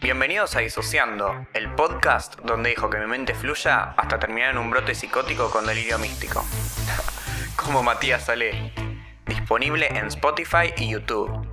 Bienvenidos a Disociando, el podcast donde dijo que mi mente fluya hasta terminar en un brote psicótico con delirio místico. Como Matías Salé. Disponible en Spotify y YouTube.